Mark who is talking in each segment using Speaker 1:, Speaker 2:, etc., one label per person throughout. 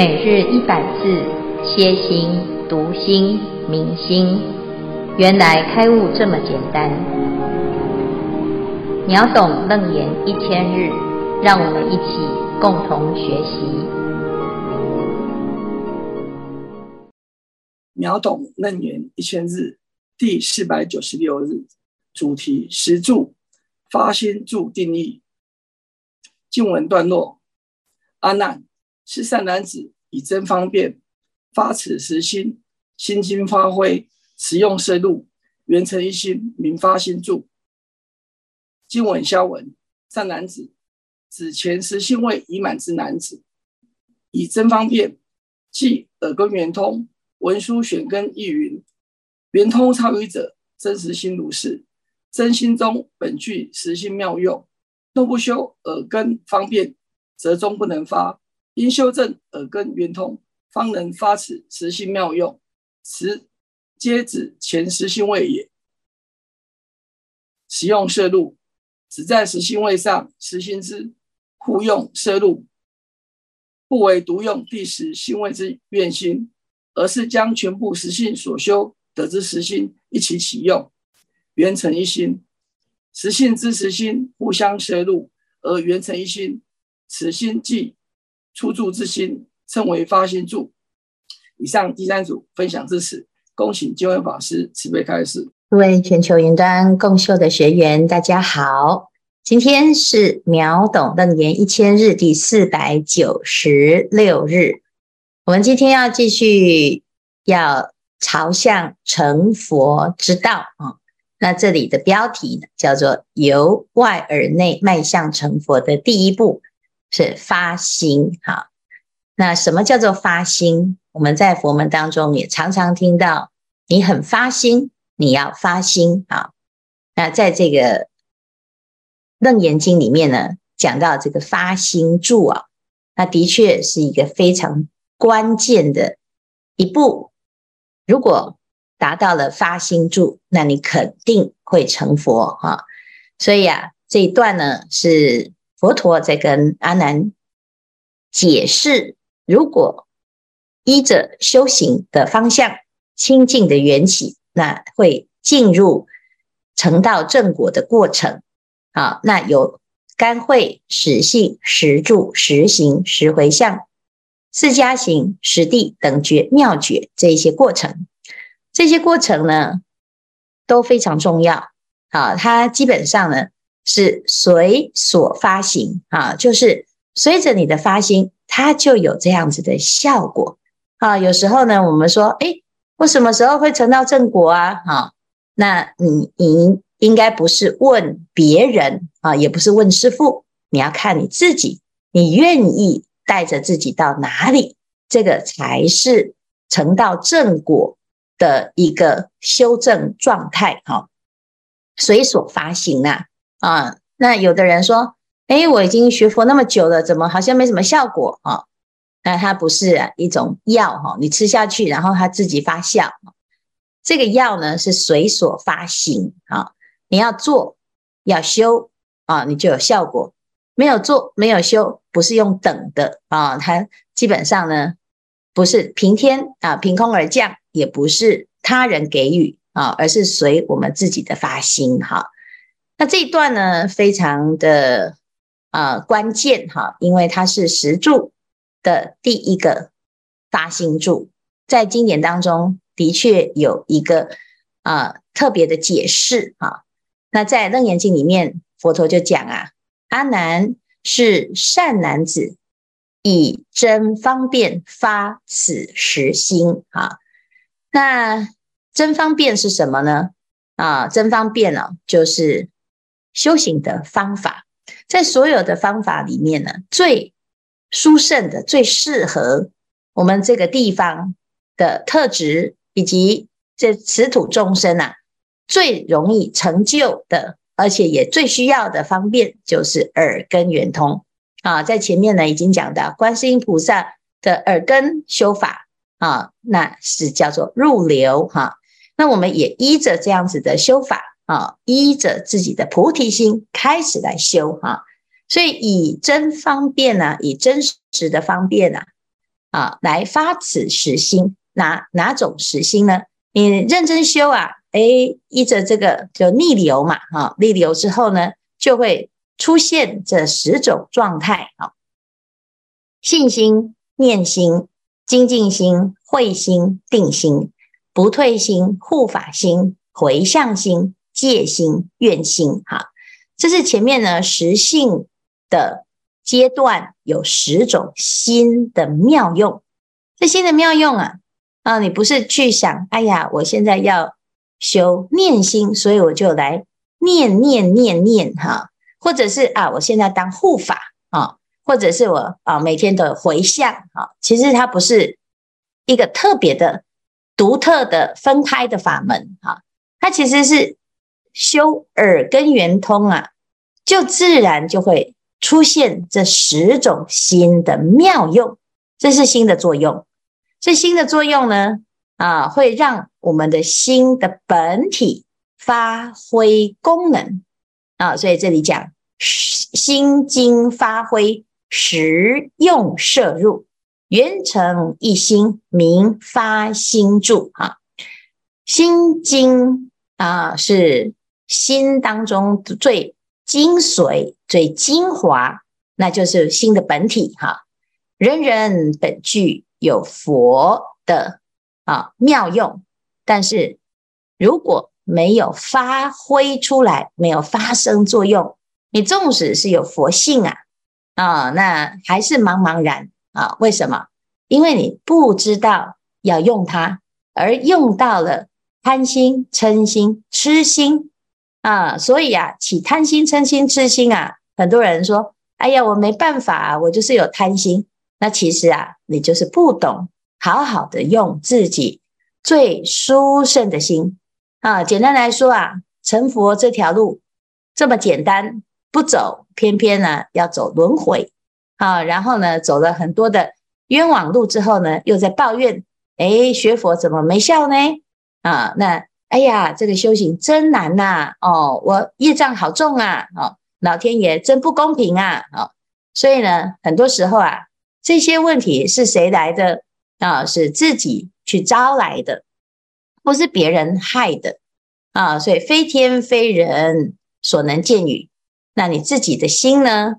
Speaker 1: 每日一百字，歇心、读心、明心，原来开悟这么简单。秒懂楞严一千日，让我们一起共同学习。
Speaker 2: 秒懂楞严一千日第四百九十六日，主题十住发心住定义。经文段落：阿难。是善男子以真方便发此实心，心经发挥，持用摄入，圆成一心，明发心住。经文消文：善男子指前实心位已满之男子，以真方便，即耳根圆通，文殊选根亦云：圆通超于者，真实心如是。真心中本具实心妙用，若不修耳根方便，则终不能发。因修正耳根圆通，方能发此实心妙用。此皆指前实心位也。使用摄入，只在实心位上实行之，互用摄入，不为独用第十心位之愿心，而是将全部实性所修得之实心一起启用，圆成一心。实性之实心互相摄入而圆成一心，此心即。出住之心称为发心住。以上第三组分享至此，恭请见辉法师慈悲开示。
Speaker 3: 各位全球云端共修的学员，大家好，今天是秒懂楞严一千日第四百九十六日，我们今天要继续要朝向成佛之道啊。那这里的标题呢，叫做由外而内迈向成佛的第一步。是发心，好。那什么叫做发心？我们在佛门当中也常常听到，你很发心，你要发心，好。那在这个《楞严经》里面呢，讲到这个发心住啊，那的确是一个非常关键的一步。如果达到了发心住，那你肯定会成佛哈。所以啊，这一段呢是。佛陀在跟阿难解释，如果依着修行的方向、清净的缘起，那会进入成道正果的过程。啊，那有甘慧、实性、实住、实行、实回向、四加行、实地等觉妙觉这些过程，这些过程呢都非常重要。啊，它基本上呢。是随所发行啊，就是随着你的发心，它就有这样子的效果啊。有时候呢，我们说，哎，我什么时候会成到正果啊？好，那你你应该不是问别人啊，也不是问师父，你要看你自己，你愿意带着自己到哪里，这个才是成到正果的一个修正状态。哈，随所发行啊。啊，那有的人说，哎，我已经学佛那么久了，怎么好像没什么效果啊？那它不是，一种药哈，你吃下去，然后它自己发酵。这个药呢是随所发行啊，你要做要修啊，你就有效果；没有做没有修，不是用等的啊，它基本上呢不是凭天啊凭空而降，也不是他人给予啊，而是随我们自己的发心哈。那这一段呢，非常的啊、呃、关键哈，因为它是十住的第一个发心住，在经典当中的确有一个啊、特别的解释哈。那在楞严经里面，佛陀就讲啊，阿难是善男子，以真方便发此实心啊。那真方便是什么呢？啊，真方便呢、哦，就是。修行的方法，在所有的方法里面呢，最殊胜的、最适合我们这个地方的特质，以及这此土众生啊，最容易成就的，而且也最需要的方便，就是耳根圆通啊。在前面呢，已经讲到观世音菩萨的耳根修法啊，那是叫做入流哈、那我们也依着这样子的修法。啊，依着自己的菩提心开始来修哈，所以以真方便啊，以真实的方便啊，啊来发此实心。哪哪种实心呢？你认真修啊，哎，依着这个就逆流嘛，哈，逆流之后呢，就会出现这十种状态啊，信心、念心、精进心、慧心、定心、不退心、护法心、回向心、戒心、愿心，哈，这是前面呢实性的阶段有十种心的妙用，这心的妙用啊。啊，你不是去想，哎呀，我现在要修念心，所以我就来念念念念哈，或者是啊，我现在当护法啊，或者是我啊每天的回向啊，其实它不是一个特别的、独特的分开的法门哈，它其实是修耳根圆通啊，就自然就会出现这十种心的妙用，这是心的作用。这心的作用呢，啊，会让我们的心的本体发挥功能啊，所以这里讲心经发挥实用摄入，圆成一心，名发心住啊。心经啊，是心当中最精髓、最精华，那就是心的本体哈、人人本具。有佛的啊妙用，但是如果没有发挥出来，没有发生作用，你纵使是有佛性啊啊，那还是茫茫然啊。为什么？因为你不知道要用它，而用到了贪心、嗔心、痴心啊，所以啊，起贪心、嗔心、痴心啊，很多人说：“哎呀，我没办法，我就是有贪心。”那其实啊，你就是不懂好好的用自己最殊胜的心啊。简单来说啊，成佛这条路这么简单，不走偏偏呢要走轮回啊。然后呢，走了很多的冤枉路之后呢，又在抱怨，哎，学佛怎么没效呢？啊，那哎呀，这个修行真难呐！哦，我业障好重啊！哦，老天爷真不公平啊！哦，所以呢，很多时候啊。这些问题是谁来的啊？是自己去招来的，不是别人害的啊！所以非天非人所能见与。那你自己的心呢？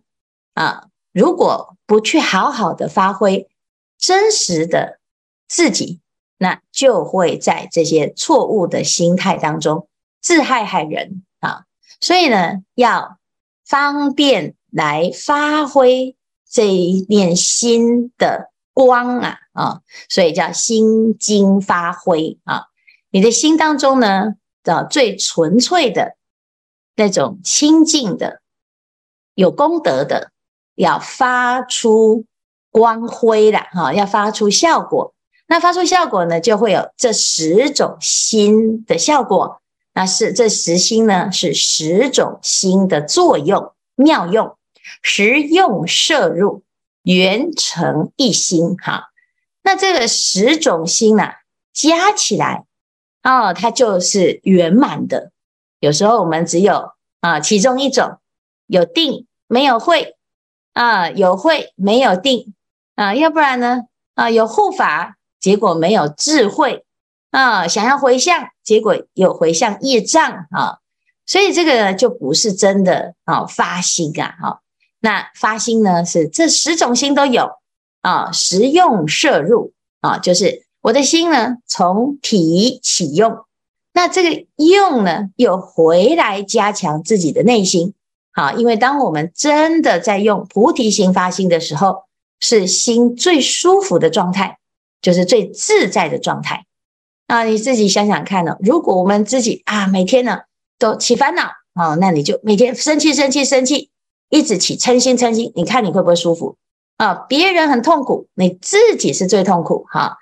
Speaker 3: 啊，如果不去好好的发挥真实的自己，那就会在这些错误的心态当中自害害人啊！所以呢，要方便来发挥。这一念心的光啊啊，所以叫心经发挥啊。你的心当中呢，的，最纯粹的那种清净的、有功德的，要发出光辉的哈，要发出效果。那发出效果呢，就会有这十种心的效果。那是这十心呢，是十种心的作用妙用。实用摄入，圆成一心哈。那这个十种心啊，加起来哦，它就是圆满的。有时候我们只有啊其中一种有定没有慧啊，有慧没有定啊，要不然呢啊有护法，结果没有智慧啊，想要回向，结果有回向业障啊，所以这个就不是真的啊发心啊哈。那发心呢，是这十种心都有啊，实用摄入啊，就是我的心呢，从体起用，那这个用呢，又回来加强自己的内心。好、啊，因为当我们真的在用菩提心发心的时候，是心最舒服的状态，就是最自在的状态。啊，你自己想想看呢，如果我们自己啊，每天呢都起烦恼啊，那你就每天生气、生气、生气。一直起嗔心嗔心，你看你会不会舒服啊？别人很痛苦，你自己是最痛苦哈。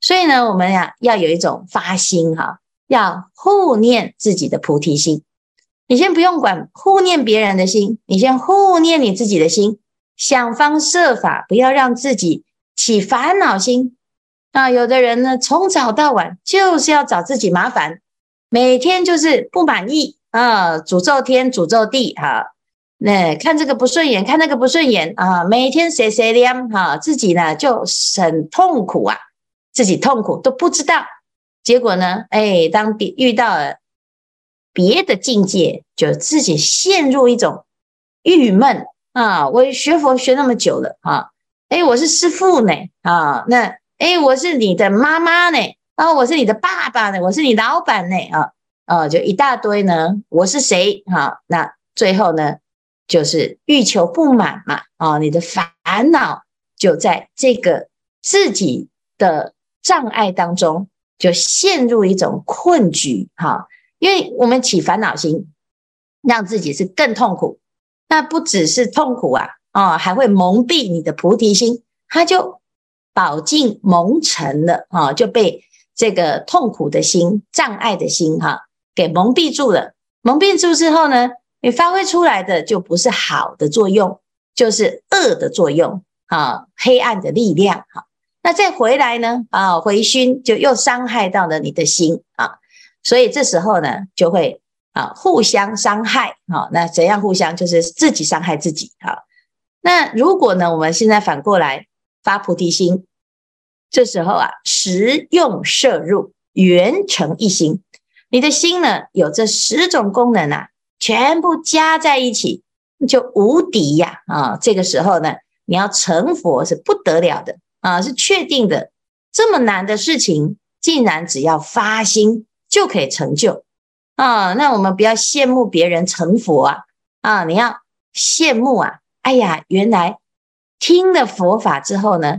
Speaker 3: 所以呢，我们呀要有一种发心哈，要护念自己的菩提心。你先不用管护念别人的心，你先护念你自己的心，想方设法不要让自己起烦恼心啊。有的人呢，从早到晚就是要找自己麻烦，每天就是不满意啊，诅咒天诅咒地哈。那看这个不顺眼，看那个不顺眼啊，每天谁谁念哈，自己呢就很痛苦啊，自己痛苦都不知道。结果呢，哎，当别遇到了别的境界，就自己陷入一种郁闷啊。我学佛学那么久了啊，哎，我是师父呢啊，那哎，我是你的妈妈呢，啊，我是你的爸爸呢，我是你老板呢啊，啊，就一大堆呢，我是谁哈？那最后呢，就是欲求不满嘛，啊，你的烦恼就在这个自己的障碍当中。就陷入一种困局，哈，因为我们起烦恼心，让自己是更痛苦。那不只是痛苦啊，啊，还会蒙蔽你的菩提心，它就饱尽蒙尘了啊，就被这个痛苦的心、障碍的心，哈，给蒙蔽住了。蒙蔽住之后呢，你发挥出来的就不是好的作用，就是恶的作用，啊，黑暗的力量，哈。那再回来呢？啊，回熏就又伤害到了你的心啊，所以这时候呢，就会啊互相伤害啊。那怎样互相？就是自己伤害自己啊。那如果呢，我们现在反过来发菩提心，这时候啊，十用摄入，圆成一心。你的心呢，有这十种功能啊，全部加在一起，就无敌呀啊！这个时候呢，你要成佛是不得了的。啊，是确定的，这么难的事情，竟然只要发心就可以成就啊！那我们不要羡慕别人成佛啊，啊，你要羡慕啊！哎呀，原来听了佛法之后呢，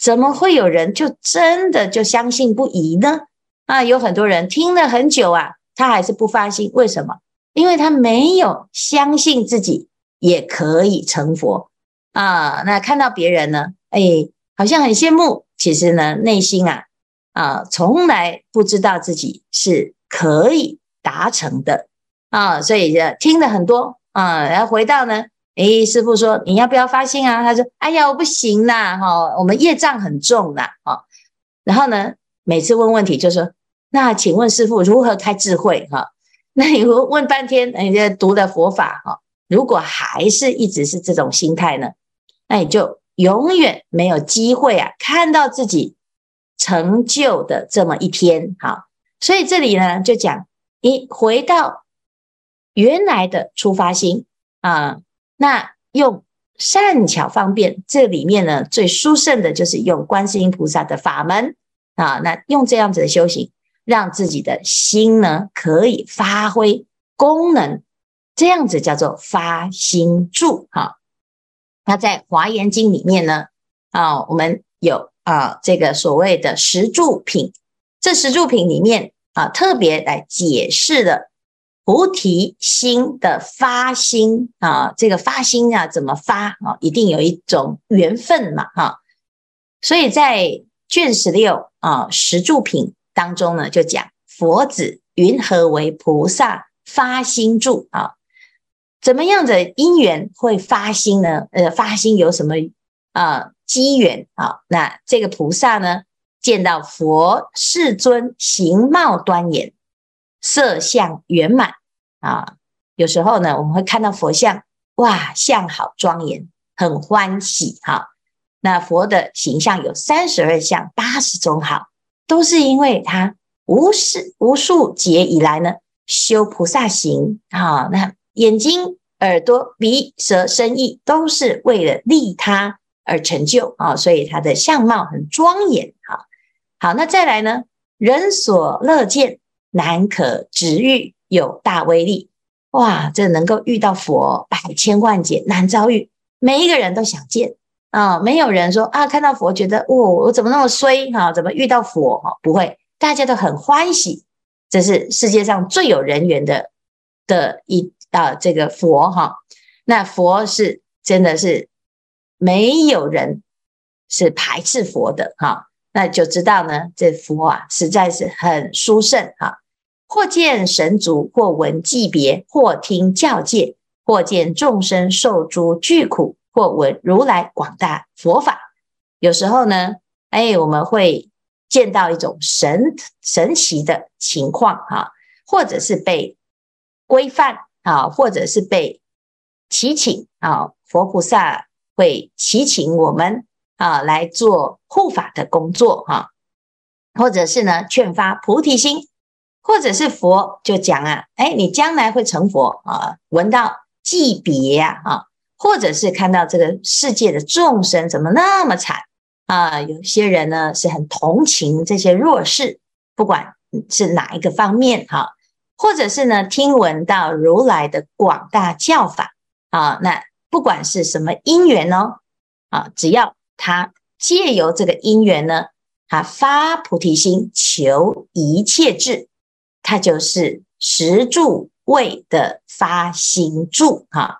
Speaker 3: 怎么会有人就真的就相信不疑呢？啊，有很多人听了很久啊，他还是不发心，为什么？因为他没有相信自己也可以成佛啊！那看到别人呢，哎。好像很羡慕，其实呢，内心啊啊，从来不知道自己是可以达成的啊，所以就听了很多啊，然后回到呢，诶，师傅说你要不要发心啊？他说，哎呀，我不行啦，哈，我们业障很重啦，哈。然后呢，每次问问题就说，那请问师傅如何开智慧？哈，那你问半天，你就读的佛法哈，如果还是一直是这种心态呢，那你就。永远没有机会啊，看到自己成就的这么一天。好，所以这里呢，就讲你回到原来的出发心啊，那用善巧方便，这里面呢，最殊胜的就是用观世音菩萨的法门啊，那用这样子的修行，让自己的心呢可以发挥功能，这样子叫做发心住哈。那在《华严经》里面呢，啊，我们有啊这个所谓的十住品，这十住品里面啊，特别来解释了菩提心的发心啊，这个发心啊怎么发啊，一定有一种缘分嘛，哈。所以在卷十六啊十住品当中呢，就讲佛子云何为菩萨发心住啊？怎么样的因缘会发心呢？呃，发心有什么啊机缘啊？那这个菩萨呢，见到佛世尊形貌端严，色相圆满啊。有时候呢，我们会看到佛像，哇，相好庄严，很欢喜哈、那佛的形象有三十二相，八十种好，都是因为他无始无数劫以来呢，修菩萨行啊。那眼睛、耳朵、鼻、舌、身、意，都是为了利他而成就啊，所以他的相貌很庄严。好，好，那再来呢？人所乐见，难可值遇，有大威力。哇，这能够遇到佛，百千万劫难遭遇，每一个人都想见啊。没有人说啊，看到佛觉得，哦，我怎么那么衰哈？怎么遇到佛哈？不会，大家都很欢喜。这是世界上最有人缘的的一。啊，这个佛哈，那佛是真的是没有人是排斥佛的哈，那就知道呢，这佛啊实在是很殊胜哈。或见神足，或闻偈别，或听教诫，或见众生受诸剧苦，或闻如来广大佛法。有时候呢，哎，我们会见到一种神神奇的情况哈，或者是被规范。啊，或者是被祈请啊，佛菩萨会祈请我们啊来做护法的工作哈，或者是呢劝发菩提心，或者是佛就讲啊，哎，你将来会成佛啊，闻到偈别呀啊，或者是看到这个世界的众生怎么那么惨啊，有些人呢是很同情这些弱势，不管是哪一个方面哈。或者是呢，听闻到如来的广大教法啊，那不管是什么因缘哦，啊，只要他借由这个因缘呢，他发菩提心，求一切智，它就是十住位的发心住哈。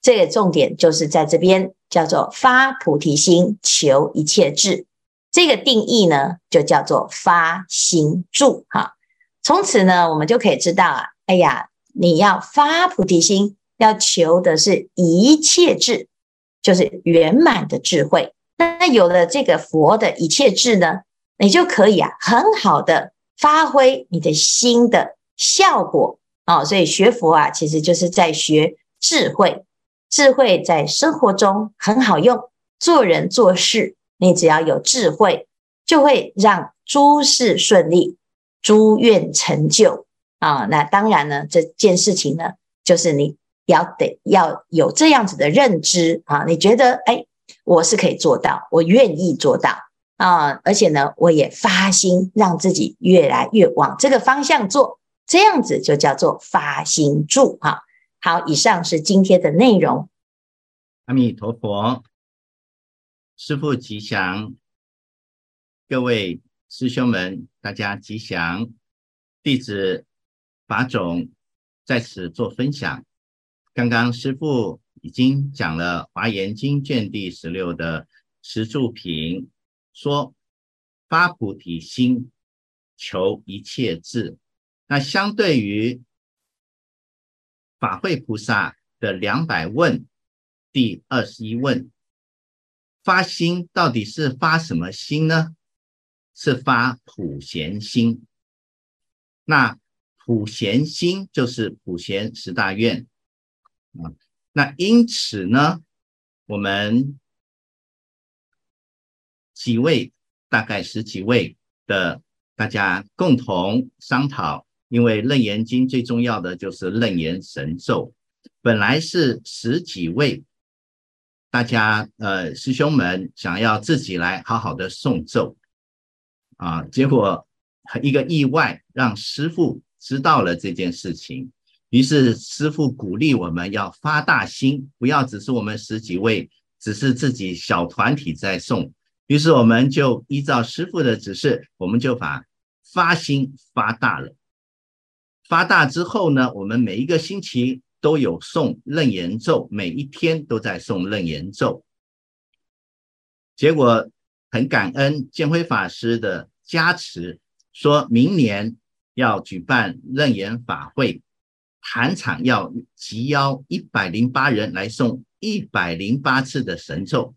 Speaker 3: 这个重点就是在这边叫做发菩提心，求一切智，这个定义呢就叫做发心住哈。从此呢，我们就可以知道啊，哎呀，你要发菩提心，要求的是一切智，就是圆满的智慧。那有了这个佛的一切智呢，你就可以啊，很好的发挥你的心的效果啊。所以学佛啊，其实就是在学智慧，智慧在生活中很好用，做人做事，你只要有智慧，就会让诸事顺利。诸愿成就啊，那当然呢，这件事情呢，就是你要得要有这样子的认知啊，你觉得哎，我是可以做到，我愿意做到啊，而且呢，我也发心让自己越来越往这个方向做，这样子就叫做发心住哈。好，以上是今天的内容。
Speaker 4: 阿弥陀佛，师父吉祥，各位。师兄们，大家吉祥！弟子法总在此做分享。刚刚师父已经讲了《华严经》卷第十六的十住品，说发菩提心，求一切智。那相对于法会菩萨的两百问，第二十一问，发心到底是发什么心呢？是发普贤心，那普贤心就是普贤十大愿啊。那因此呢，我们几位大概十几位的大家共同商讨，因为楞严经最重要的就是楞严神咒，本来是十几位大家呃师兄们想要自己来好好的诵咒。啊，结果一个意外，让师父知道了这件事情。于是师父鼓励我们要发大心，不要只是我们十几位，只是自己小团体在诵。于是我们就依照师父的指示，我们就把发心发大了。发大之后呢，我们每一个星期都有诵楞严咒，每一天都在诵楞严咒。结果。很感恩建辉法师的加持，说明年要举办楞严法会，坛场要集邀一百零八人来诵一百零八次的神咒。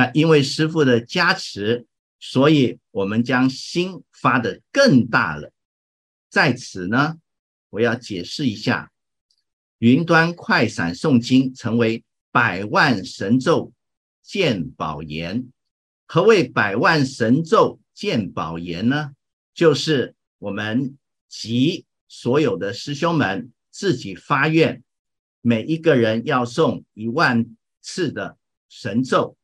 Speaker 4: 那因为师傅的加持，所以我们将心发得更大了。在此呢，我要解释一下，云端快闪诵经成为百万神咒见宝言。何谓百万神咒见宝言呢？就是我们集所有的师兄们自己发愿，每一个人要诵一万次的神咒，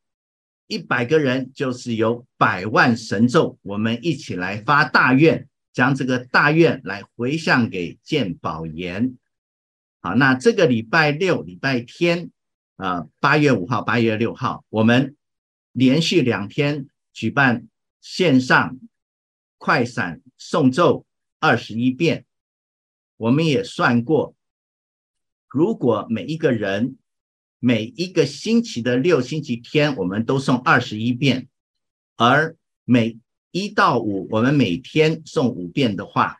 Speaker 4: 一百个人就是有百万神咒。我们一起来发大愿，将这个大愿来回向给见宝岩。好，那这个礼拜六、礼拜天，啊，八月五号、八月六号，我们。连续两天举办线上快闪诵咒二十一遍，我们也算过，如果每一个人每一个星期的六星期天，我们都送二十一遍，而每一到五我们每天送五遍的话，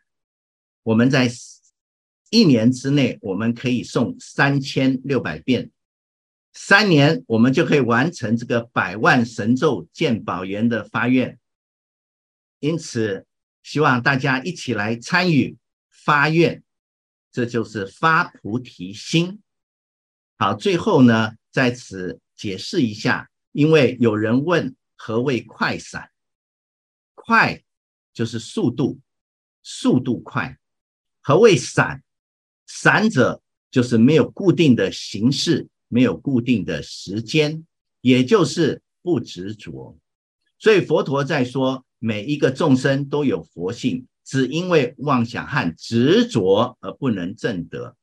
Speaker 4: 我们在一年之内我们可以送三千六百遍。三年，我们就可以完成这个百万神咒鉴宝岩的发愿。因此，希望大家一起来参与发愿，这就是发菩提心。好，最后呢，在此解释一下，因为有人问何谓快闪？快就是速度，速度快。何谓闪？闪者就是没有固定的形式，没有固定的时间，也就是不执着。所以佛陀在说，每一个众生都有佛性，只因为妄想和执着而不能证得。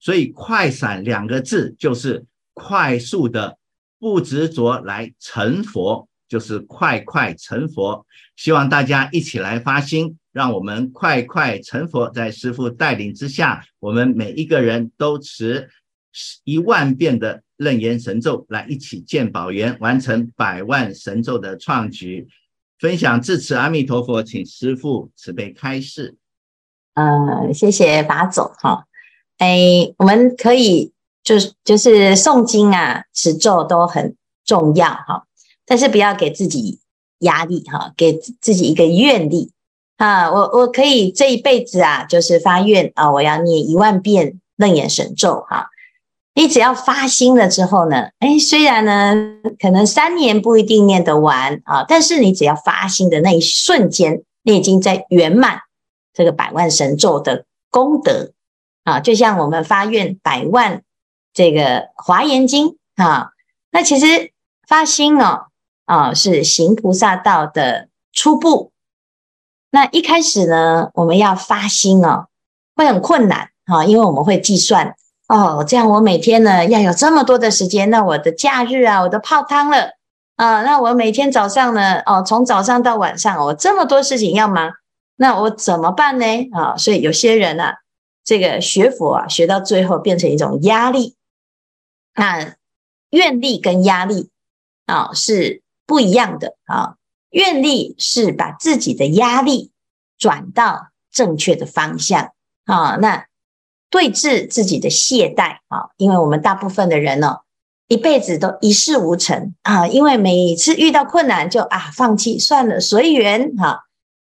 Speaker 4: 所以“快闪”两个字就是快速的不执着来成佛，就是快快成佛。希望大家一起来发心。让我们快快成佛，在师父带领之下，我们每一个人都持一万遍的楞严神咒，来一起建宝园，完成百万神咒的创举。分享至此，阿弥陀佛，请师父慈悲开示。
Speaker 3: 呃，谢谢法总哈。哎，我们可以就是就是诵经啊，持咒都很重要哈，但是不要给自己压力哈，给自己一个愿力。啊，我我可以这一辈子啊，就是发愿啊，我要念一万遍楞严神咒哈。你只要发心了之后呢，哎，虽然呢可能三年不一定念得完啊，但是你只要发心的那一瞬间，你已经在圆满这个百万神咒的功德啊。就像我们发愿百万这个华严经啊，那其实发心哦啊是行菩萨道的初步。那一开始呢，我们要发心哦，会很困难啊，因为我们会计算哦，这样我每天呢要有这么多的时间，那我的假日啊，我都泡汤了啊，那我每天早上呢，哦，从早上到晚上，我这么多事情要忙，那我怎么办呢？啊，所以有些人啊，这个学佛啊，学到最后变成一种压力，那愿力跟压力啊是不一样的啊。愿力是把自己的压力转到正确的方向啊，那对治自己的懈怠啊，因为我们大部分的人呢，一辈子都一事无成啊，因为每次遇到困难就啊放弃算了随缘哈，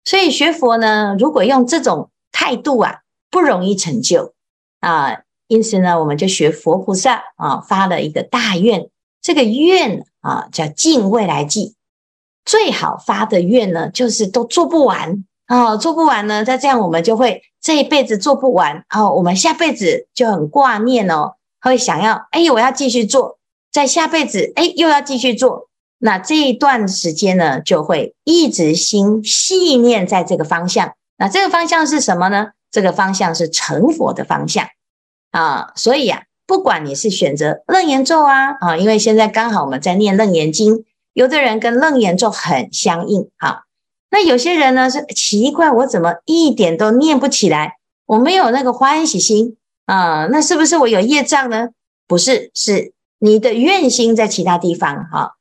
Speaker 3: 所以学佛呢，如果用这种态度啊，不容易成就。啊，因此呢，我们就学佛菩萨啊，发了一个大愿，这个愿啊叫尽未来际。最好发的愿呢，就是都做不完。啊、做不完呢，再这样我们就会这一辈子做不完。哦，我们下辈子就很挂念哦，会想要哎，我要继续做，在下辈子哎又要继续做，那这一段时间呢，就会一直心系念在这个方向。那这个方向是什么呢？这个方向是成佛的方向啊，所以啊，不管你是选择楞严咒啊啊，因为现在刚好我们在念楞严经。有的人跟楞严咒很相应，哈，那有些人呢是奇怪，我怎么一点都念不起来？我没有那个欢喜心啊，那是不是我有业障呢？不是，是你的愿心在其他地方，哈。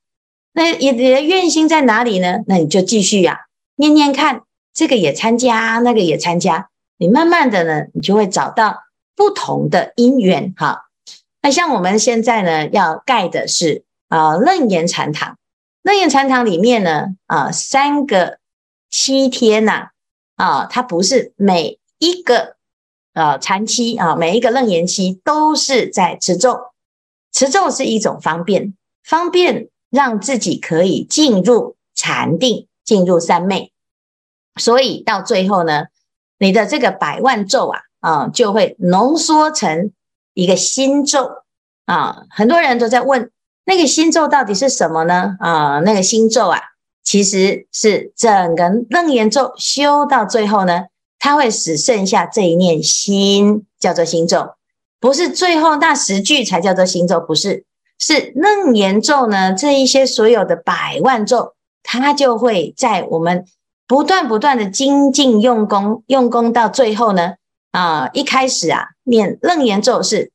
Speaker 3: 那你的愿心在哪里呢？那你就继续呀，念念看，这个也参加，那个也参加，你慢慢的呢，你就会找到不同的因缘，哈。那像我们现在呢，要盖的是啊楞严禅堂。楞严禅堂里面呢，啊，三个七天呐，啊，它不是每一个呃禅期啊，每一个楞严期都是在持咒，持咒是一种方便，方便让自己可以进入禅定，进入三昧，所以到最后呢，你的这个百万咒啊，啊，就会浓缩成一个心咒啊，很多人都在问。那个心咒到底是什么呢？啊，那个心咒啊，其实是整个楞严咒修到最后呢，它会只剩下这一念心，叫做心咒，不是最后那十句才叫做心咒，不是，是楞严咒呢，这一些所有的百万咒，它就会在我们不断不断的精进用功，用功到最后呢，啊，一开始啊，念楞严咒是。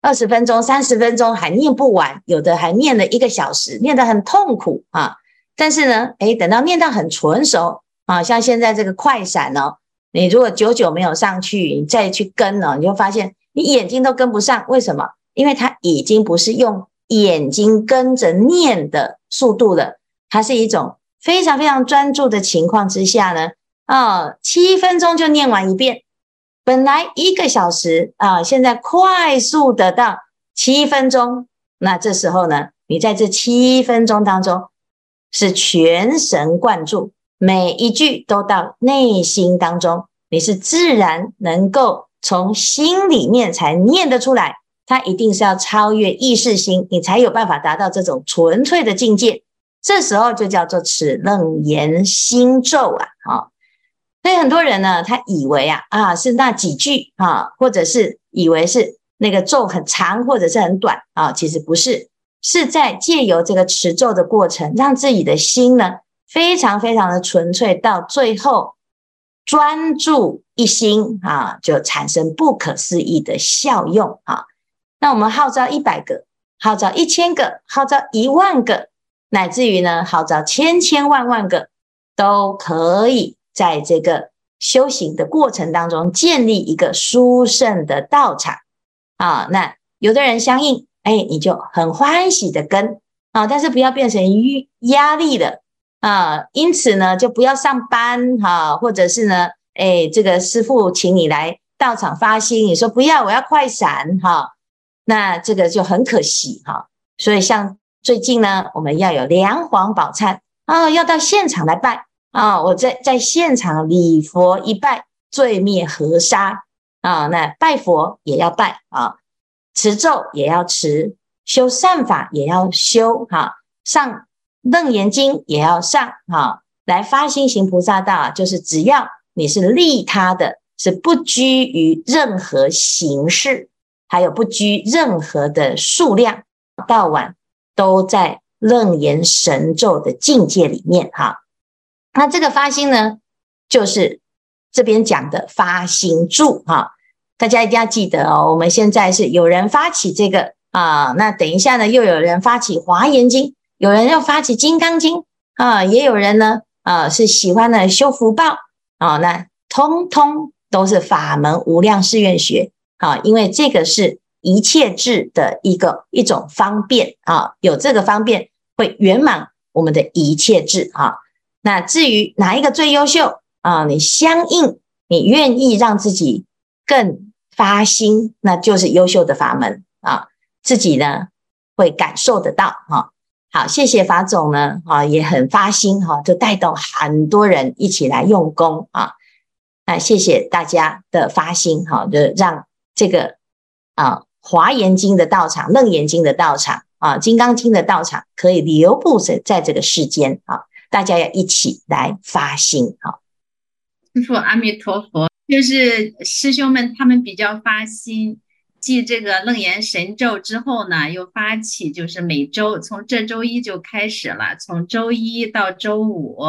Speaker 3: 二十分钟、三十分钟还念不完，有的还念了一个小时，念得很痛苦啊。但是呢，诶，等到念到很纯熟啊，像现在这个快闪哦，你如果久久没有上去，你再去跟呢，你就发现你眼睛都跟不上。为什么？因为它已经不是用眼睛跟着念的速度了，它是一种非常非常专注的情况之下呢，啊，七分钟就念完一遍。本来一个小时啊，现在快速的到七分钟。那这时候呢，你在这七分钟当中是全神贯注，每一句都到内心当中，你是自然能够从心里面才念得出来。它一定是要超越意识心，你才有办法达到这种纯粹的境界。这时候就叫做持楞严心咒啊！啊，所以很多人呢，他以为啊啊是那几句啊，或者是以为是那个咒很长，或者是很短啊，其实不是，是在借由这个持咒的过程，让自己的心呢非常非常的纯粹，到最后专注一心啊，就产生不可思议的效用啊。那我们号召一百个，号召一千个，号召一万个。乃至于呢，号召千千万万个，都可以在这个修行的过程当中建立一个殊胜的道场啊。那有的人相应，哎，你就很欢喜的跟啊，但是不要变成压力了啊。因此呢，就不要上班哈、或者是呢，哎，这个师父请你来道场发心，你说不要，我要快闪哈、那这个就很可惜哈、所以像。最近呢，我们要有梁皇宝忏啊，要到现场来拜啊！我在在现场礼佛一拜，罪灭河沙啊！那拜佛也要拜啊，持咒也要持，修善法也要修哈、上楞严经也要上哈、来发心行菩萨道，就是只要你是利他的，是不拘于任何形式，还有不拘任何的数量，到晚。都在楞严神咒的境界里面哈，那这个发心呢，就是这边讲的发心助哈，大家一定要记得哦。我们现在是有人发起这个啊，那等一下呢，又有人发起华严经，有人要发起金刚经啊，也有人呢啊是喜欢呢修福报啊，那通通都是法门无量誓愿学啊，因为这个是。一切智的一个一种方便啊，有这个方便会圆满我们的一切智啊。那至于哪一个最优秀啊，你相应你愿意让自己更发心，那就是优秀的法门啊。自己呢会感受得到哈。好，谢谢法总呢啊，也很发心哈，就带动很多人一起来用功啊。那谢谢大家的发心哈，就让这个啊。华严经的道场，楞严经的道场啊，金刚经的道场，可以留步在在这个世间啊，大家要一起来发心啊。
Speaker 5: 师父阿弥陀佛，就是师兄们他们比较发心，记这个楞严神咒之后呢，又发起就是每周从这周一就开始了，从周一到周五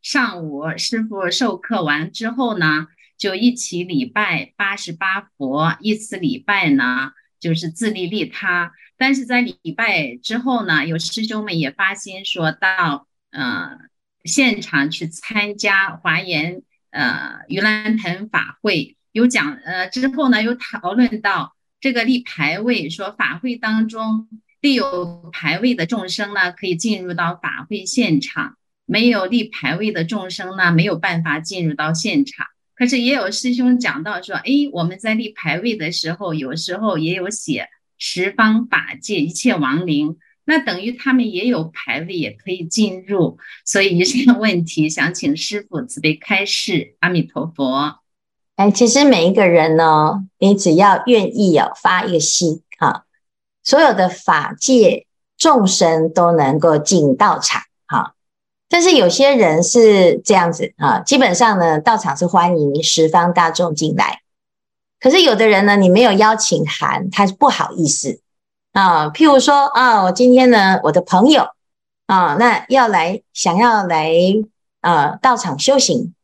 Speaker 5: 上午师父授课完之后呢，就一起礼拜八十八佛，一次礼拜呢。就是自利利他，但是在礼拜之后呢，有师兄们也发心说到，呃，现场去参加华严呃盂兰盆法会，有讲呃之后呢，有讨论到这个立牌位，说法会当中立有牌位的众生呢，可以进入到法会现场；没有立牌位的众生呢，没有办法进入到现场。可是也有师兄讲到说，哎，我们在立牌位的时候，有时候也有写十方法界一切亡灵，那等于他们也有牌位，也可以进入。所以以上 问题，想请师父慈悲开示。阿弥陀佛。
Speaker 3: 哎，其实每一个人呢，你只要愿意哦，发一个心啊，所有的法界众生都能够进道场。但是有些人是这样子啊，基本上呢，道场是欢迎十方大众进来。可是有的人呢，你没有邀请函，他是不好意思啊。譬如说啊，我今天呢，我的朋友啊，那要来，想要来啊，道场修行，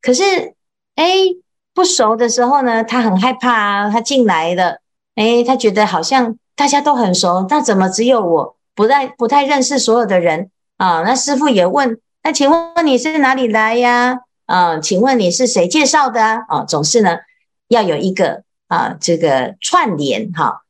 Speaker 3: 可是哎，不熟的时候呢，他很害怕啊，他进来了，哎，他觉得好像大家都很熟，那怎么只有我不太不太认识所有的人？啊，那师傅也问，那请问你是哪里来呀？啊，请问你是谁介绍的啊？总是呢要有一个啊这个串联哈、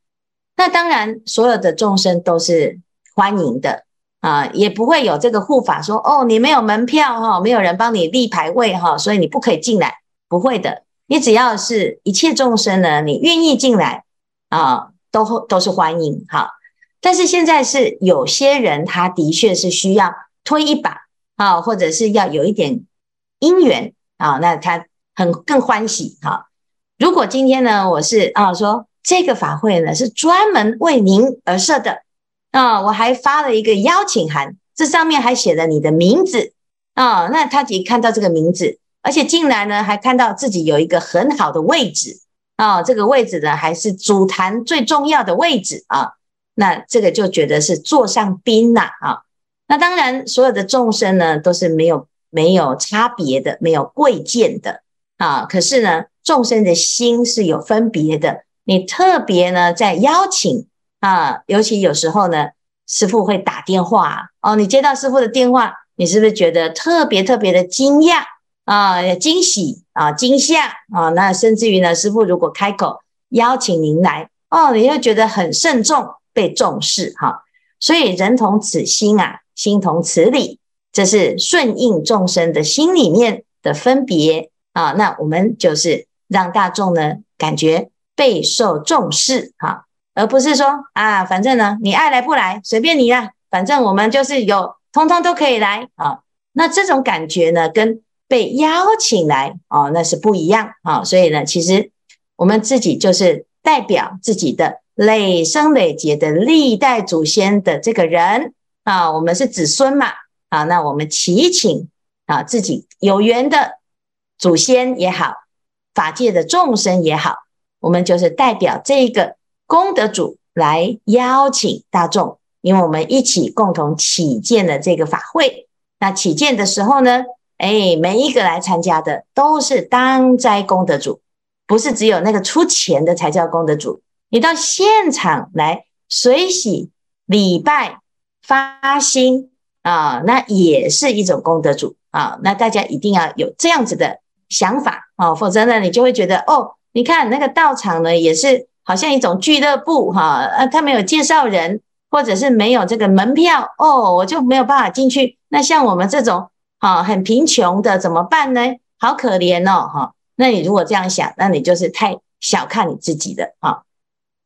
Speaker 3: 那当然，所有的众生都是欢迎的啊，也不会有这个护法说哦，你没有门票哈、没有人帮你立牌位哈、所以你不可以进来。不会的，你只要是一切众生呢，你愿意进来啊，都都是欢迎哈。但是现在是有些人他的确是需要推一把啊，或者是要有一点姻缘啊，那他很更欢喜哈。如果今天呢，我是啊说这个法会呢是专门为您而设的啊，我还发了一个邀请函，这上面还写了你的名字啊，那他一看到这个名字，而且进来呢还看到自己有一个很好的位置啊，这个位置呢还是主坛最重要的位置啊，那这个就觉得是座上宾呐啊。那当然，所有的众生呢都是没有没有差别的，没有贵贱的啊，可是呢。众生的心是有分别的，你特别呢在邀请啊，尤其有时候呢，师傅会打电话哦，你接到师傅的电话，你是不是觉得特别特别的惊讶啊、惊喜啊、惊吓啊？那甚至于呢，师傅如果开口邀请您来哦，你又觉得很慎重，被重视哈、所以人同此心啊，心同此理，这是顺应众生的心里面的分别啊。那我们就是。让大众呢感觉备受重视哈，而不是说啊，反正呢你爱来不来随便你啦，反正我们就是有通通都可以来啊。那这种感觉呢，跟被邀请来哦，那是不一样啊。所以呢，其实我们自己就是代表自己的累生累劫的历代祖先的这个人啊，我们是子孙嘛啊，那我们祈请啊自己有缘的祖先也好。法界的众生也好，我们就是代表这个功德主来邀请大众，因为我们一起共同起见的这个法会。那起见的时候呢，哎，每一个来参加的都是当斋功德主，不是只有那个出钱的才叫功德主。你到现场来随喜礼拜发心啊，那也是一种功德主啊。那大家一定要有这样子的。想法啊，否则呢，你就会觉得哦，你看那个道场呢，也是好像一种俱乐部哈，呃，他没有介绍人，或者是没有这个门票哦，我就没有办法进去。那像我们这种啊，很贫穷的怎么办呢？好可怜哦，哈。那你如果这样想，那你就是太小看你自己的啊。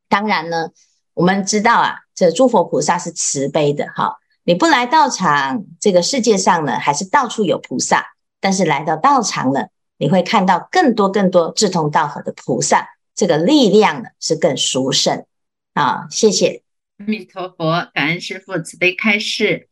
Speaker 3: 当然呢，我们知道啊，这诸佛菩萨是慈悲的哈。你不来道场，这个世界上呢，还是到处有菩萨，但是来到道场了，你会看到更多更多志同道合的菩萨，这个力量呢是更殊胜啊！谢谢
Speaker 5: 阿弥陀佛，感恩师父慈悲开示。